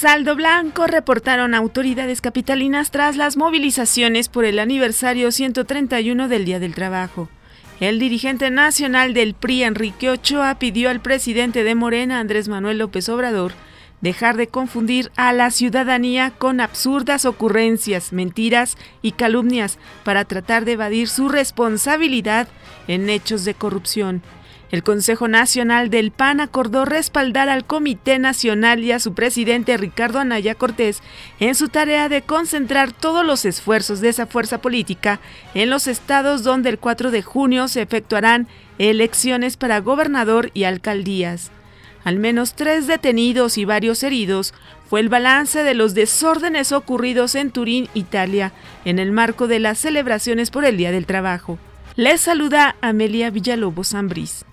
Saldo blanco reportaron autoridades capitalinas tras las movilizaciones por el aniversario 131 del Día del Trabajo. El dirigente nacional del PRI, Enrique Ochoa, pidió al presidente de Morena, Andrés Manuel López Obrador, dejar de confundir a la ciudadanía con absurdas ocurrencias, mentiras y calumnias para tratar de evadir su responsabilidad en hechos de corrupción. El Consejo Nacional del PAN acordó respaldar al Comité Nacional y a su presidente Ricardo Anaya Cortés en su tarea de concentrar todos los esfuerzos de esa fuerza política en los estados donde el 4 de junio se efectuarán elecciones para gobernador y alcaldías. Al menos tres detenidos y varios heridos fue el balance de los desórdenes ocurridos en Turín, Italia, en el marco de las celebraciones por el Día del Trabajo. Les saluda Amelia Villalobos Ambrís.